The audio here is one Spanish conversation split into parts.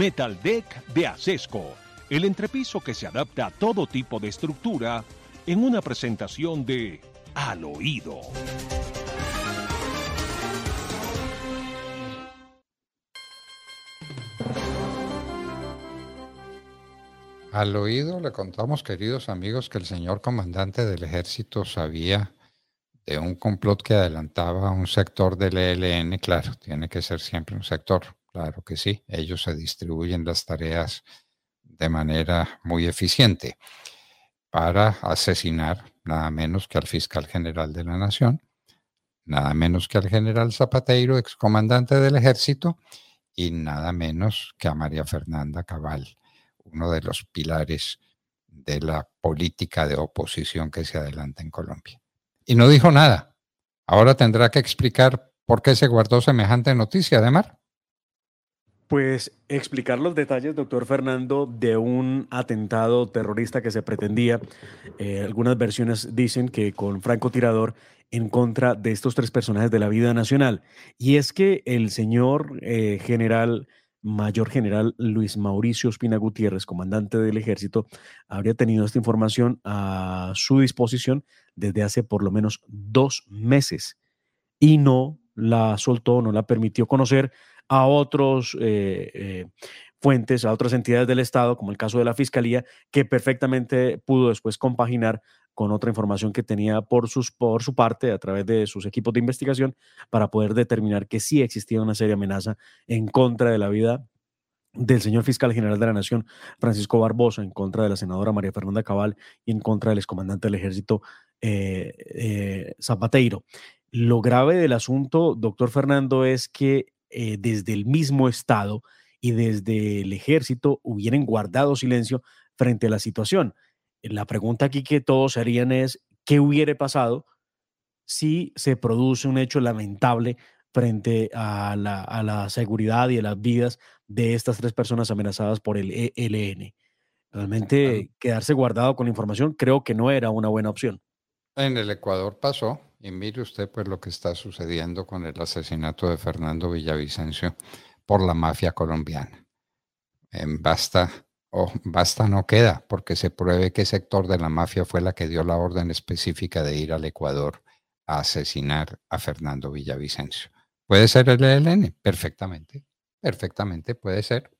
Metal Deck de Acesco, el entrepiso que se adapta a todo tipo de estructura en una presentación de Al Oído. Al oído le contamos, queridos amigos, que el señor comandante del ejército sabía de un complot que adelantaba un sector del ELN. Claro, tiene que ser siempre un sector, claro que sí. Ellos se distribuyen las tareas de manera muy eficiente para asesinar nada menos que al fiscal general de la nación, nada menos que al general Zapateiro, excomandante del ejército, y nada menos que a María Fernanda Cabal uno de los pilares de la política de oposición que se adelanta en Colombia. Y no dijo nada. Ahora tendrá que explicar por qué se guardó semejante noticia de Mar. Pues explicar los detalles, doctor Fernando, de un atentado terrorista que se pretendía. Eh, algunas versiones dicen que con francotirador en contra de estos tres personajes de la vida nacional. Y es que el señor eh, general Mayor General Luis Mauricio Espina Gutiérrez, comandante del ejército, habría tenido esta información a su disposición desde hace por lo menos dos meses y no la soltó, no la permitió conocer a otros eh, eh, fuentes, a otras entidades del Estado, como el caso de la Fiscalía, que perfectamente pudo después compaginar con otra información que tenía por, sus, por su parte a través de sus equipos de investigación para poder determinar que sí existía una seria amenaza en contra de la vida del señor fiscal general de la Nación, Francisco Barbosa, en contra de la senadora María Fernanda Cabal y en contra del excomandante del ejército eh, eh, Zapateiro. Lo grave del asunto, doctor Fernando, es que eh, desde el mismo Estado y desde el ejército hubieran guardado silencio frente a la situación. La pregunta aquí que todos harían es, ¿qué hubiera pasado si se produce un hecho lamentable frente a la, seguridad y a las vidas de estas tres personas amenazadas por el ELN? Realmente quedarse guardado con información creo que no era una buena opción. En el Ecuador pasó, y mire usted pues lo que está sucediendo con el asesinato de Fernando Villavicencio por la mafia colombiana. En basta o basta no queda, porque se pruebe qué sector de la mafia fue la que dio la orden específica de ir al Ecuador a asesinar a Fernando Villavicencio. ¿Puede ser el ELN? Perfectamente, perfectamente puede ser.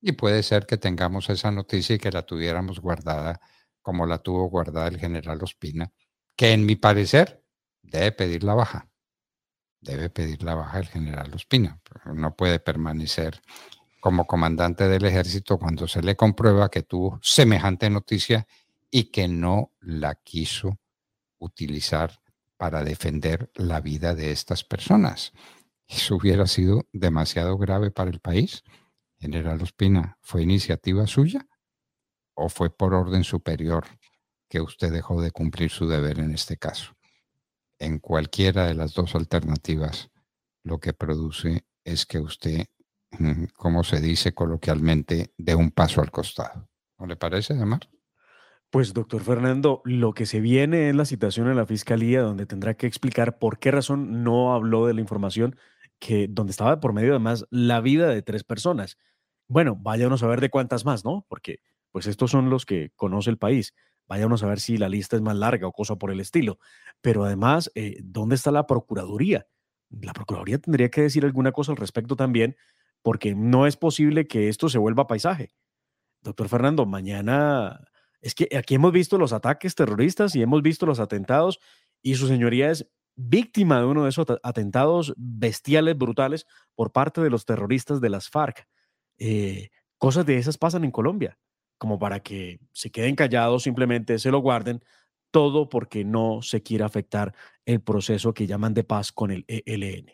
Y puede ser que tengamos esa noticia y que la tuviéramos guardada como la tuvo guardada el general Ospina, que en mi parecer debe pedir la baja. Debe pedir la baja el general Ospina. No puede permanecer como comandante del ejército cuando se le comprueba que tuvo semejante noticia y que no la quiso utilizar para defender la vida de estas personas. Eso hubiera sido demasiado grave para el país. General Ospina, ¿fue iniciativa suya o fue por orden superior que usted dejó de cumplir su deber en este caso? En cualquiera de las dos alternativas, lo que produce es que usted como se dice coloquialmente, de un paso al costado. ¿No le parece, Demar? Pues, doctor Fernando, lo que se viene es la citación en la fiscalía, donde tendrá que explicar por qué razón no habló de la información que donde estaba por medio además la vida de tres personas. Bueno, váyanos a ver de cuántas más, ¿no? Porque pues estos son los que conoce el país. Váyanos a ver si la lista es más larga o cosa por el estilo. Pero además, eh, ¿dónde está la Procuraduría? La Procuraduría tendría que decir alguna cosa al respecto también, porque no es posible que esto se vuelva paisaje. Doctor Fernando, mañana es que aquí hemos visto los ataques terroristas y hemos visto los atentados y su señoría es víctima de uno de esos atentados bestiales, brutales por parte de los terroristas de las FARC. Eh, cosas de esas pasan en Colombia, como para que se queden callados, simplemente se lo guarden, todo porque no se quiere afectar el proceso que llaman de paz con el ELN.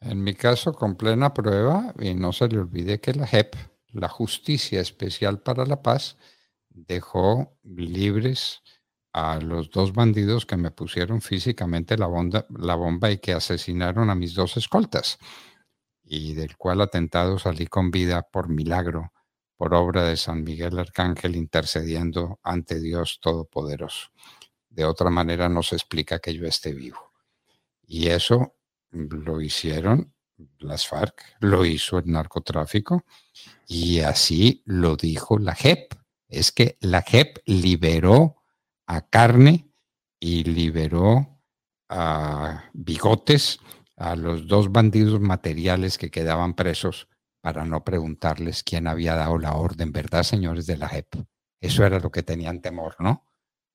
En mi caso, con plena prueba, y no se le olvide que la JEP, la Justicia Especial para la Paz, dejó libres a los dos bandidos que me pusieron físicamente la bomba, la bomba y que asesinaron a mis dos escoltas, y del cual atentado salí con vida por milagro, por obra de San Miguel Arcángel intercediendo ante Dios Todopoderoso. De otra manera no se explica que yo esté vivo. Y eso lo hicieron las FARC, lo hizo el narcotráfico y así lo dijo la JEP. Es que la JEP liberó a carne y liberó a bigotes a los dos bandidos materiales que quedaban presos para no preguntarles quién había dado la orden, ¿verdad, señores de la JEP? Eso era lo que tenían temor, ¿no?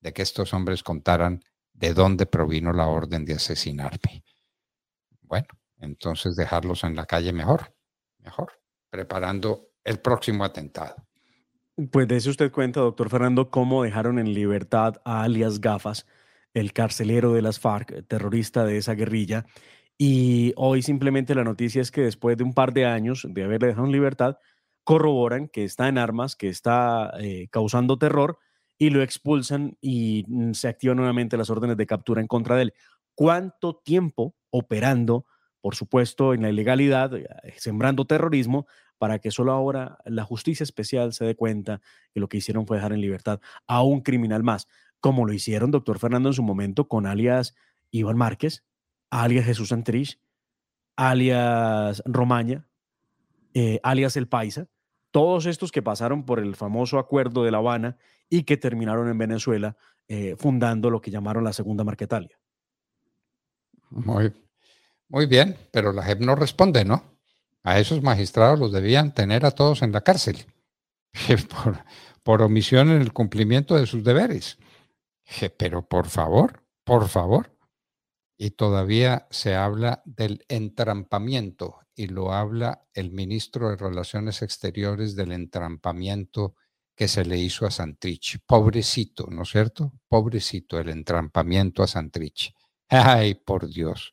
De que estos hombres contaran de dónde provino la orden de asesinarme. Bueno, entonces dejarlos en la calle mejor, mejor, preparando el próximo atentado. Pues de eso usted cuenta, doctor Fernando, cómo dejaron en libertad a alias Gafas, el carcelero de las FARC, terrorista de esa guerrilla. Y hoy simplemente la noticia es que después de un par de años de haberle dejado en libertad, corroboran que está en armas, que está eh, causando terror y lo expulsan y mm, se activan nuevamente las órdenes de captura en contra de él. ¿Cuánto tiempo operando, por supuesto, en la ilegalidad, eh, sembrando terrorismo, para que solo ahora la justicia especial se dé cuenta que lo que hicieron fue dejar en libertad a un criminal más, como lo hicieron, doctor Fernando, en su momento con alias Iván Márquez, alias Jesús Antrich, alias Romaña, eh, alias El Paisa, todos estos que pasaron por el famoso acuerdo de La Habana y que terminaron en Venezuela eh, fundando lo que llamaron la Segunda Marquetalia. Muy, muy bien, pero la JEP no responde, ¿no? A esos magistrados los debían tener a todos en la cárcel por, por omisión en el cumplimiento de sus deberes. Pero por favor, por favor. Y todavía se habla del entrampamiento y lo habla el ministro de Relaciones Exteriores del entrampamiento que se le hizo a Santrich. Pobrecito, ¿no es cierto? Pobrecito el entrampamiento a Santrich. Ay, por Dios.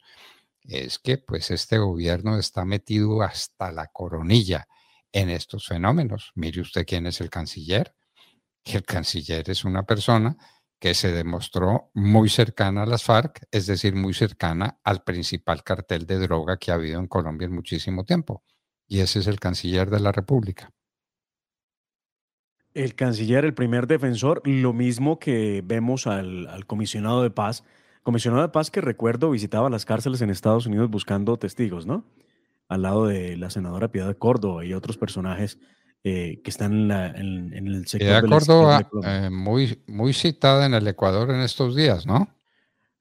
Es que pues este gobierno está metido hasta la coronilla en estos fenómenos. Mire usted quién es el canciller. El canciller es una persona que se demostró muy cercana a las FARC, es decir, muy cercana al principal cartel de droga que ha habido en Colombia en muchísimo tiempo. Y ese es el canciller de la República. El canciller, el primer defensor, lo mismo que vemos al, al comisionado de paz, comisionado de paz que recuerdo visitaba las cárceles en Estados Unidos buscando testigos, ¿no? Al lado de la senadora Piedad Córdoba y otros personajes eh, que están en, el sector. De Córdoba, eh, muy, muy citada en el Ecuador en estos días, ¿no?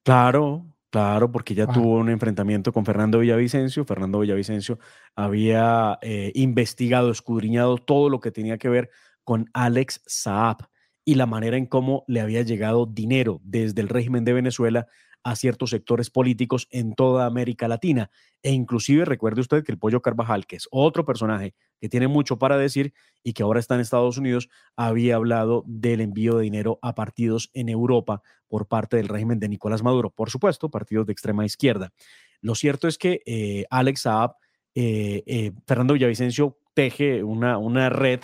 Claro, Claro, porque ya ah. tuvo un enfrentamiento con Fernando Villavicencio. Fernando Villavicencio había eh, investigado, escudriñado todo lo que tenía que ver con Alex Saab, y la manera en cómo le había llegado dinero desde el régimen de Venezuela a ciertos sectores políticos en toda América Latina. E inclusive recuerde usted que el Pollo Carvajal, que es otro personaje que tiene mucho para decir y que ahora está en Estados Unidos, había hablado del envío de dinero a partidos en Europa por parte del régimen de Nicolás Maduro. Por supuesto, partidos de extrema izquierda. Lo cierto es que eh, Alex Saab, eh, eh, Fernando Villavicencio teje una, una red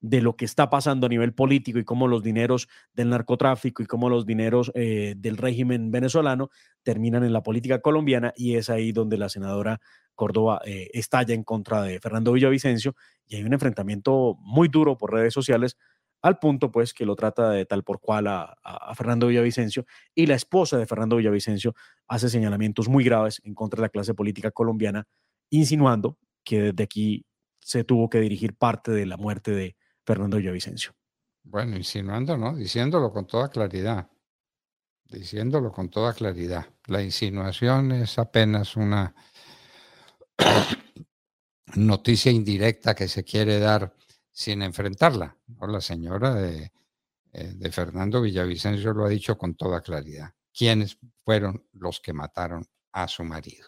de lo que está pasando a nivel político y cómo los dineros del narcotráfico y cómo los dineros eh, del régimen venezolano terminan en la política colombiana y es ahí donde la senadora Córdoba eh, estalla en contra de Fernando Villavicencio y hay un enfrentamiento muy duro por redes sociales al punto pues que lo trata de tal por cual a, a, Fernando Villavicencio y la esposa de Fernando Villavicencio hace señalamientos muy graves en contra de la clase política colombiana, insinuando que desde aquí se tuvo que dirigir parte de la muerte de, Fernando Villavicencio. Bueno, insinuando, ¿no? Diciéndolo con toda claridad. Diciéndolo con toda claridad. La insinuación es apenas una, noticia indirecta que se quiere dar sin enfrentarla. La señora de, eh, de Fernando Villavicencio lo ha dicho con toda claridad. ¿Quiénes fueron los que mataron a su marido?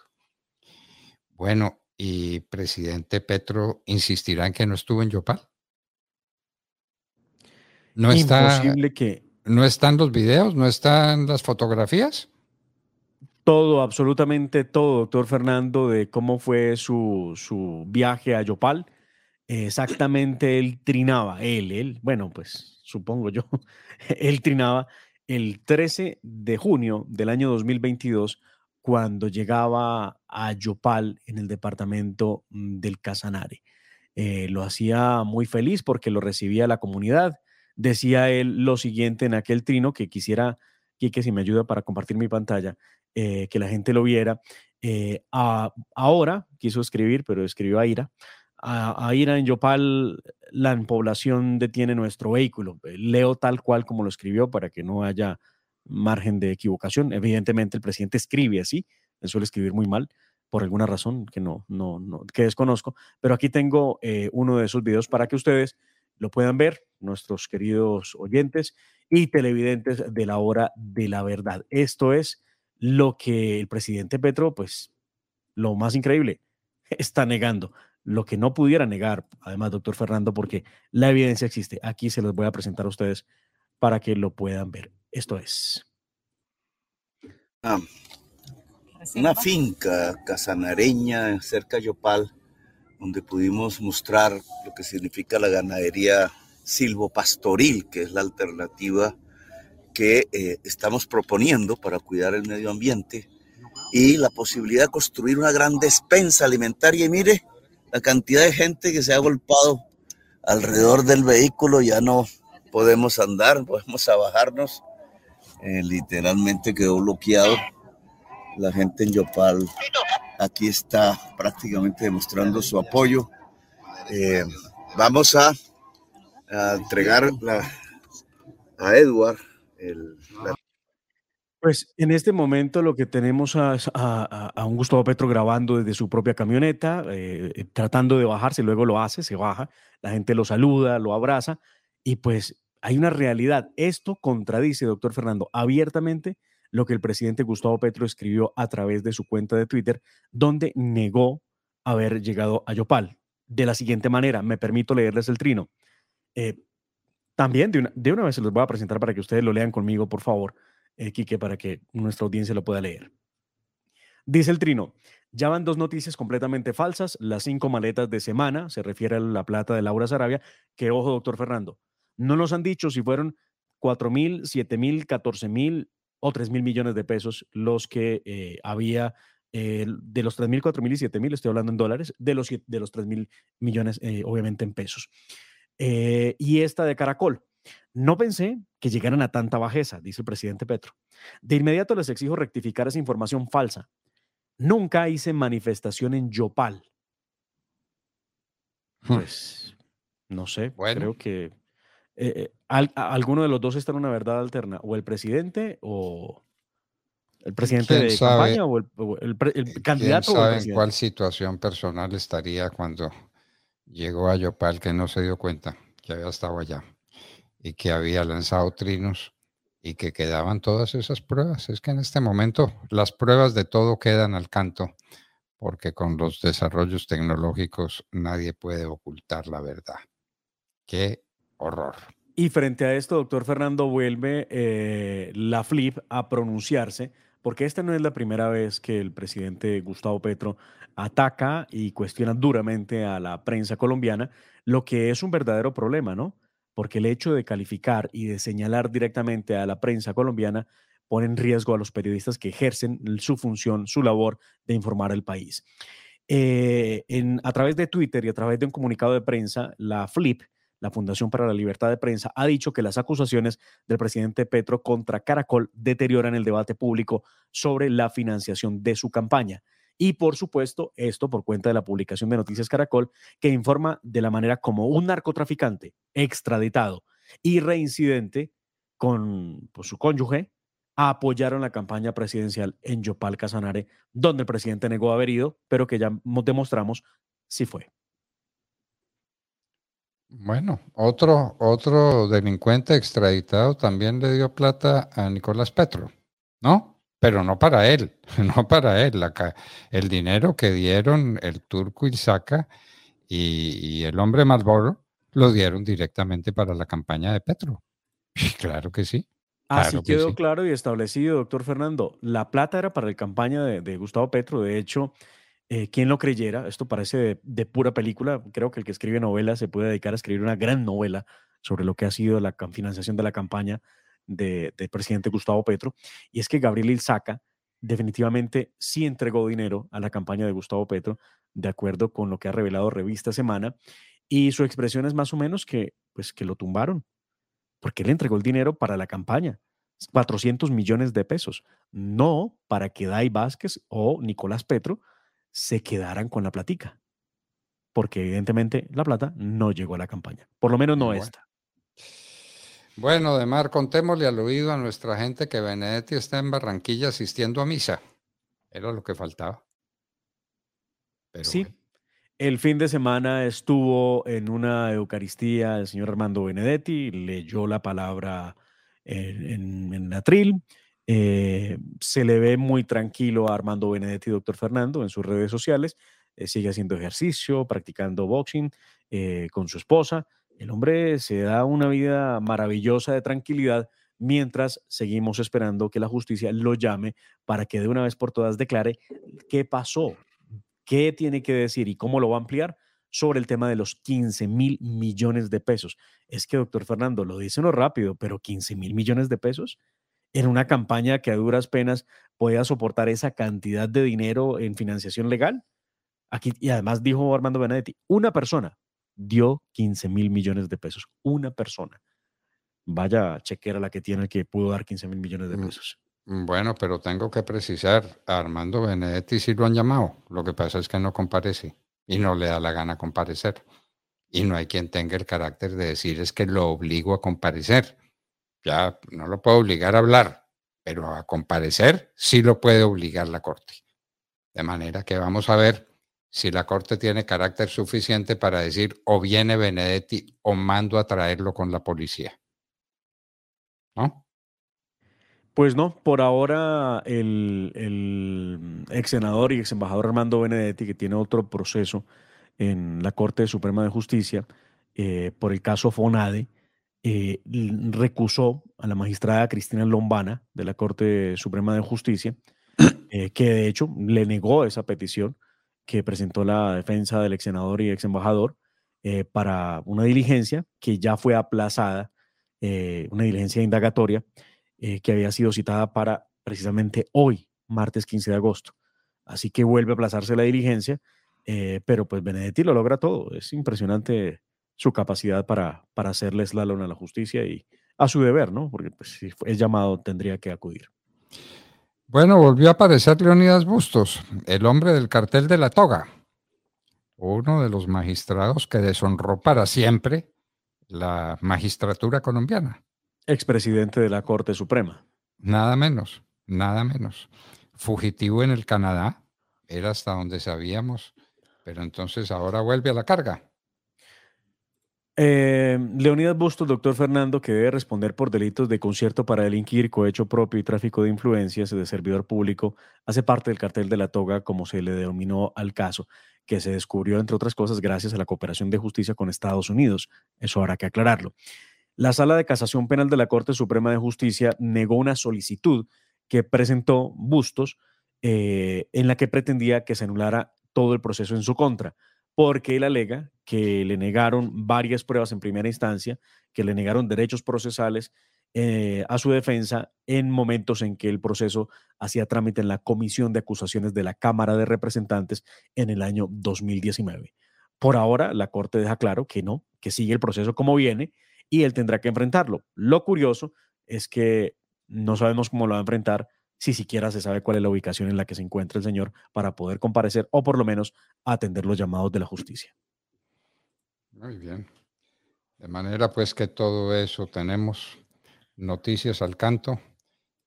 Bueno, ¿y presidente Petro insistirá en que no estuvo en Yopal? ¿No Imposible está, que... ¿No están los videos? ¿No están las fotografías? Todo, absolutamente todo, doctor Fernando, de cómo fue su, su viaje a Yopal. Exactamente, él trinaba, él, él, bueno, pues supongo yo, él trinaba el 13 de junio del año 2022 cuando llegaba a Yopal en el departamento mm, del Casanare. Eh, lo hacía muy feliz porque lo recibía la comunidad. Decía él lo siguiente en aquel trino que quisiera, Quique, si me ayuda para compartir mi pantalla, eh, que la gente lo viera. Eh, ahora quiso escribir, pero escribió a Ira. A, Ira en Yopal, la población detiene nuestro vehículo. Leo tal cual como lo escribió para que no haya margen de equivocación. Evidentemente, el presidente escribe así, él suele escribir muy mal por alguna razón que no, no, no que desconozco, pero aquí tengo eh, uno de esos videos para que ustedes lo puedan ver, nuestros queridos oyentes y televidentes de la hora de la verdad. Esto es lo que el presidente Petro, pues, lo más increíble, está negando. Lo que no pudiera negar, además, doctor Fernando, porque la evidencia existe. Aquí se los voy a presentar a ustedes para que lo puedan ver. Esto es. Ah, una finca casanareña cerca de Yopal, donde pudimos mostrar lo que significa la ganadería silvopastoril, que es la alternativa que eh, estamos proponiendo para cuidar el medio ambiente y la posibilidad de construir una gran despensa alimentaria. Y mire la cantidad de gente que se ha golpado alrededor del vehículo, ya no podemos andar, podemos bajarnos. Eh, literalmente quedó bloqueado. La gente en Yopal aquí está prácticamente demostrando su apoyo. Eh, vamos a, entregar a Edward el, Pues en este momento lo que tenemos a, a, un Gustavo Petro grabando desde su propia camioneta, eh, tratando de bajarse, luego lo hace, se baja, la gente lo saluda, lo abraza y pues hay una realidad. Esto contradice, doctor Fernando, abiertamente lo que el presidente Gustavo Petro escribió a través de su cuenta de Twitter, donde negó haber llegado a Yopal. De la siguiente manera, me permito leerles el trino. Eh, también de una, de una, vez se los voy a presentar para que ustedes lo lean conmigo, por favor, eh, Quique, para que nuestra audiencia lo pueda leer. Dice el trino, ya van dos noticias completamente falsas, las cinco maletas de semana, se refiere a la plata de Laura Sarabia, que ojo, doctor Fernando, no nos han dicho si fueron 4 mil, 7 mil, 14 mil o 3 mil millones de pesos los que eh, había eh, de los 3 mil, 4 mil y 7 mil, estoy hablando en dólares, de los, de los 3 mil millones, eh, obviamente en pesos. y esta de Caracol. No pensé que llegaran a tanta bajeza, dice el presidente Petro. De inmediato les exijo rectificar esa información falsa. Nunca hice manifestación en Yopal. Hmm. Pues, no sé, creo que eh, eh ¿alguno de los dos está en una verdad alterna? ¿O el presidente o el presidente de campaña o el, candidato? ¿Quién sabe en cuál situación personal estaría cuando llegó a Yopal que no se dio cuenta que había estado allá y que había lanzado trinos y que quedaban todas esas pruebas? Es que en este momento las pruebas de todo quedan al canto porque con los desarrollos tecnológicos nadie puede ocultar la verdad. Qué horror. Y frente a esto, doctor Fernando, vuelve eh, la FLIP a pronunciarse, porque esta no es la primera vez que el presidente Gustavo Petro ataca y cuestiona duramente a la prensa colombiana, lo que es un verdadero problema, ¿no? Porque el hecho de calificar y de señalar directamente a la prensa colombiana pone en riesgo a los periodistas que ejercen su función, su labor de informar al país. Eh, a través de Twitter y a través de un comunicado de prensa, la FLIP la Fundación para la Libertad de Prensa, ha dicho que las acusaciones del presidente Petro contra Caracol deterioran el debate público sobre la financiación de su campaña. Y por supuesto, esto por cuenta de la publicación de Noticias Caracol, que informa de la manera como un narcotraficante extraditado y reincidente con pues, su cónyuge apoyaron la campaña presidencial en Yopal Casanare, donde el presidente negó haber ido, pero que ya demostramos si fue. Bueno, otro, otro delincuente extraditado también le dio plata a Nicolás Petro, ¿no? Pero no para él, no para él. el dinero que dieron el turco Ilzaca y, y el hombre Malboro lo dieron directamente para la campaña de Petro. Claro que sí. Así quedó claro y establecido, doctor Fernando. La plata era para la campaña de, Gustavo Petro. De hecho, eh, quien lo creyera, esto parece de, pura película. Creo que el que escribe novelas se puede dedicar a escribir una gran novela sobre lo que ha sido la financiación de la campaña del presidente Gustavo Petro. Y es que Gabriel Ilzaca definitivamente sí entregó dinero a la campaña de Gustavo Petro, de acuerdo con lo que ha revelado Revista Semana. Y su expresión es más o menos que, pues, que lo tumbaron, porque él entregó el dinero para la campaña, 400 millones de pesos, no para que Dai Vázquez o Nicolás Petro se quedaran con la platica, porque evidentemente la plata no llegó a la campaña, por lo menos no bueno. esta. Bueno, Demar, contémosle al oído a nuestra gente que Benedetti está en Barranquilla asistiendo a misa. Era lo que faltaba. sí, el fin de semana estuvo en una Eucaristía el señor Armando Benedetti, leyó la palabra en, en, atril. Eh, se le ve muy tranquilo a Armando Benedetti, doctor Fernando, en sus redes sociales. Eh, sigue haciendo ejercicio, practicando boxing eh, con su esposa. El hombre se da una vida maravillosa de tranquilidad mientras seguimos esperando que la justicia lo llame para que de una vez por todas declare qué pasó, qué tiene que decir y cómo lo va a ampliar sobre el tema de los 15 mil millones de pesos. Es que, doctor Fernando, lo dice no rápido, pero 15 mil millones de pesos en una campaña que a duras penas pueda soportar esa cantidad de dinero en financiación legal. Aquí, y además dijo Armando Benedetti, una persona dio 15 mil millones de pesos. Una persona. Vaya chequera la que tiene que pudo dar 15 mil millones de mm. pesos. Mm, bueno, pero tengo que precisar, a Armando Benedetti sí lo han llamado. Lo que pasa es que no comparece y no le da la gana comparecer. Y no hay quien tenga el carácter de decir es que lo obligo a comparecer. Ya no lo puedo obligar a hablar, pero a comparecer sí lo puede obligar la Corte. De manera que vamos a ver si la Corte tiene carácter suficiente para decir o viene Benedetti o mando a traerlo con la policía. ¿No? Pues no, por ahora el, ex senador y ex embajador Armando Benedetti, que tiene otro proceso en la Corte Suprema de Justicia eh, por el caso Fonade, eh, recusó a la magistrada Cristina Lombana de la Corte Suprema de Justicia, eh, que de hecho le negó esa petición que presentó la defensa del ex senador y ex embajador para una diligencia que ya fue aplazada, una diligencia indagatoria eh, que había sido citada para precisamente hoy, martes 15 de agosto. Así que vuelve a aplazarse la diligencia, eh, pero pues Benedetti lo logra todo. Es impresionante su capacidad para, para hacerle slalom a la justicia y a su deber, ¿no? Porque pues, si es llamado tendría que acudir. Bueno, volvió a aparecer Leonidas Bustos, el hombre del cartel de la toga, uno de los magistrados que deshonró para siempre la magistratura colombiana expresidente de la Corte Suprema. Nada menos, nada menos. Fugitivo en el Canadá, era hasta donde sabíamos, pero entonces ahora vuelve a la carga. Eh, Leonidas Bustos, doctor Fernando, que debe responder por delitos de concierto para delinquir, cohecho propio y tráfico de influencias de servidor público, hace parte del cartel de la toga, como se le denominó al caso, que se descubrió, entre otras cosas, gracias a la cooperación de justicia con Estados Unidos. Eso habrá que aclararlo. La Sala de Casación Penal de la Corte Suprema de Justicia negó una solicitud que presentó Bustos eh, en la que pretendía que se anulara todo el proceso en su contra, porque él alega que le negaron varias pruebas en primera instancia, que le negaron derechos procesales eh, a su defensa en momentos en que el proceso hacía trámite en la Comisión de Acusaciones de la Cámara de Representantes en el año 2019. Por ahora, la Corte deja claro que no, que sigue el proceso como viene y él tendrá que enfrentarlo. Lo curioso es que no sabemos cómo lo va a enfrentar, si siquiera se sabe cuál es la ubicación en la que se encuentra el señor para poder comparecer o por lo menos atender los llamados de la justicia. Muy bien. De manera pues que todo eso tenemos noticias al canto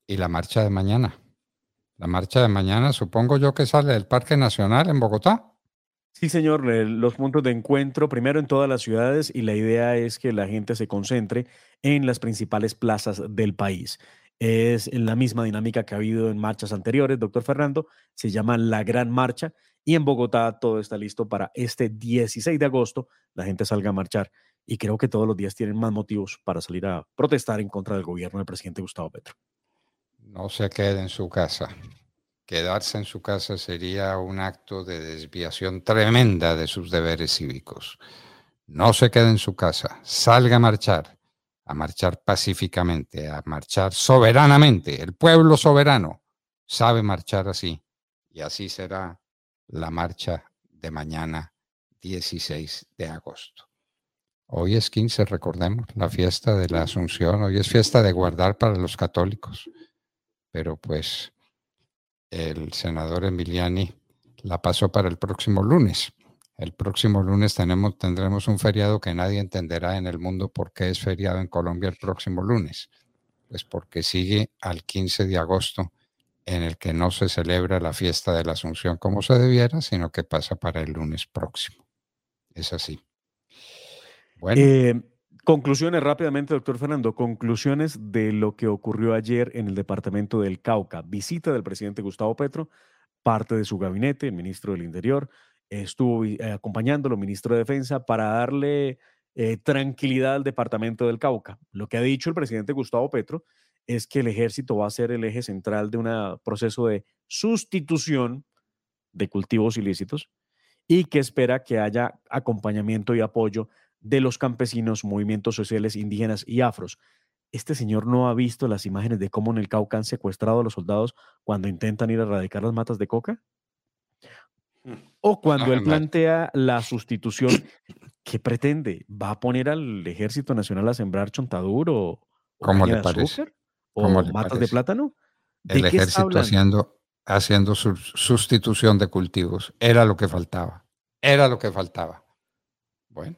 y la marcha de mañana. La marcha de mañana supongo yo que sale del Parque Nacional en Bogotá. Sí, señor, los puntos de encuentro primero en todas las ciudades y la idea es que la gente se concentre en las principales plazas del país. Es la misma dinámica que ha habido en marchas anteriores, doctor Fernando, se llama la Gran Marcha y en Bogotá todo está listo para este 16 de agosto, la gente salga a marchar y creo que todos los días tienen más motivos para salir a protestar en contra del gobierno del presidente Gustavo Petro. No se quede en su casa quedarse en su casa sería un acto de desviación tremenda de sus deberes cívicos. No se quede en su casa, salga a marchar, a marchar pacíficamente, a marchar soberanamente. El pueblo soberano sabe marchar así y así será la marcha de mañana 16 de agosto. Hoy es 15, recordemos, la fiesta de la Asunción, hoy es fiesta de guardar para los católicos, pero pues el senador Emiliani la pasó para el próximo lunes. El próximo lunes tenemos, tendremos un feriado que nadie entenderá en el mundo por qué es feriado en Colombia el próximo lunes. Pues porque sigue al 15 de agosto en el que no se celebra la fiesta de la Asunción como se debiera, sino que pasa para el lunes próximo. Es así. Bueno. Eh, Conclusiones rápidamente, doctor Fernando. Conclusiones de lo que ocurrió ayer en el departamento del Cauca. Visita del presidente Gustavo Petro, parte de su gabinete, el ministro del Interior, estuvo eh, acompañándolo, ministro de Defensa, para darle eh, tranquilidad al departamento del Cauca. Lo que ha dicho el presidente Gustavo Petro es que el ejército va a ser el eje central de un proceso de sustitución de cultivos ilícitos y que espera que haya acompañamiento y apoyo de los campesinos, movimientos sociales indígenas y afros. Este señor no ha visto las imágenes de cómo en el Cauca han secuestrado a los soldados cuando intentan ir a erradicar las matas de coca. O cuando él plantea la sustitución, ¿qué pretende? ¿Va a poner al Ejército Nacional a sembrar chontaduro o, le parece? o matas de plátano? el ejército haciendo, haciendo su sustitución de cultivos. Era lo que faltaba. Era lo que faltaba. Bueno.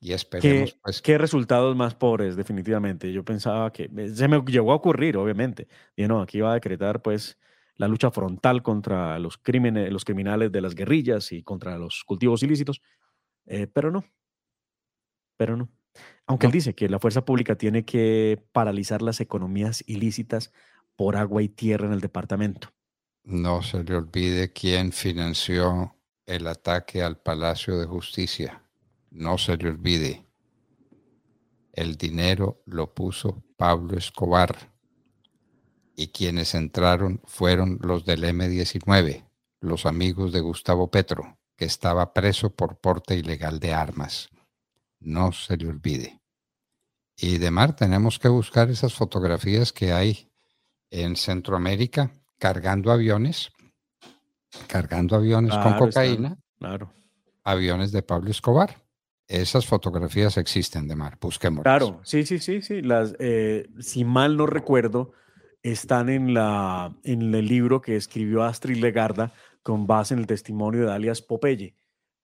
Y esperemos, ¿Qué, pues. ¿Qué resultados más pobres, definitivamente? Yo pensaba que se me llegó a ocurrir, obviamente. Y no, aquí va a decretar, pues, la lucha frontal contra los crímenes, los criminales de las guerrillas y contra los cultivos ilícitos. Eh, pero no. Pero no. Aunque él dice que la fuerza pública tiene que paralizar las economías ilícitas por agua y tierra en el departamento. No se le olvide quién financió el ataque al Palacio de Justicia no se le olvide, el dinero lo puso Pablo Escobar y quienes entraron fueron los del M-19, los amigos de Gustavo Petro, que estaba preso por porte ilegal de armas. No se le olvide. Y de mar tenemos que buscar esas fotografías que hay en Centroamérica cargando aviones, cargando aviones con cocaína, claro. aviones de Pablo Escobar. Esas fotografías existen de mar, busquemos. Claro, sí, sí, sí, sí. Las, eh, si mal no recuerdo, están en, la, en el libro que escribió Astrid Legarda con base en el testimonio de alias Popeye.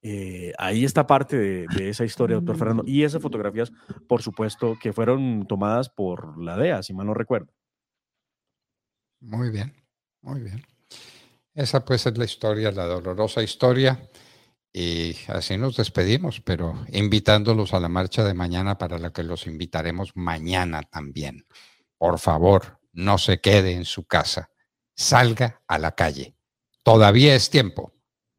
Eh, ahí está parte de, esa historia, doctor Fernando. Y esas fotografías, por supuesto, que fueron tomadas por la DEA, si mal no recuerdo. Muy bien, muy bien. Esa pues es la historia, la dolorosa historia y así nos despedimos, pero invitándolos a la marcha de mañana para la que los invitaremos mañana también. Por favor, no se quede en su casa, salga a la calle. Todavía es tiempo,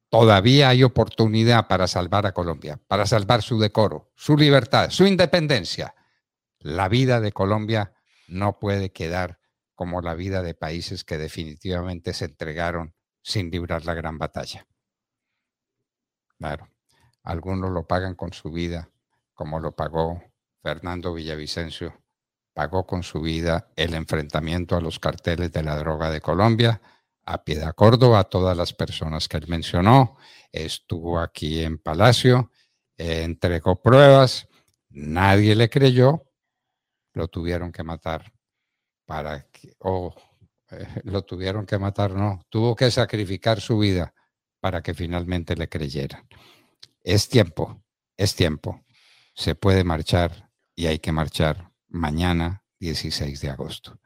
todavía hay oportunidad para salvar a Colombia, para salvar su decoro, su libertad, su independencia. La vida de Colombia no puede quedar como la vida de países que definitivamente se entregaron sin librar la gran batalla. Claro, algunos lo pagan con su vida, como lo pagó Fernando Villavicencio, pagó con su vida el enfrentamiento a los carteles de la droga de Colombia, a Piedad Córdoba, a todas las personas que él mencionó, estuvo aquí en Palacio, entregó pruebas, nadie le creyó, lo tuvieron que matar para que, o eh, lo tuvieron que matar, no, tuvo que sacrificar su vida para que finalmente le creyeran. Es tiempo, es tiempo. Se puede marchar y hay que marchar mañana 16 de agosto.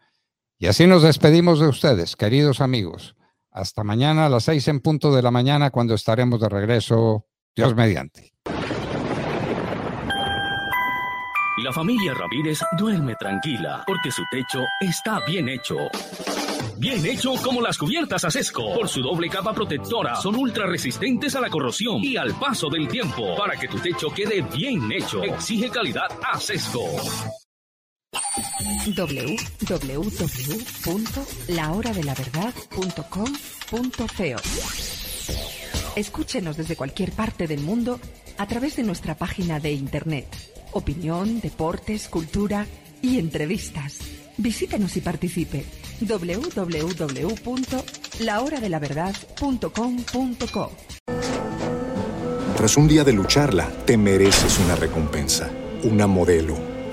Y así nos despedimos de ustedes, queridos amigos. Hasta mañana a las seis en punto de la mañana cuando estaremos de regreso Dios mediante. La familia Ramírez duerme tranquila porque su techo está bien hecho. Bien hecho como las cubiertas Acesco. Por su doble capa protectora, son ultra resistentes a la corrosión y al paso del tiempo. Para que tu techo quede bien hecho, exige calidad Acesco. www.lahoradelaverdad.com.co Escúchenos desde cualquier parte del mundo a través de nuestra página de internet. Opinión, deportes, cultura y entrevistas. Visítenos y participe www.lahoradelaverdad.com.co Tras un día de lucharla, te mereces una recompensa, una modelo,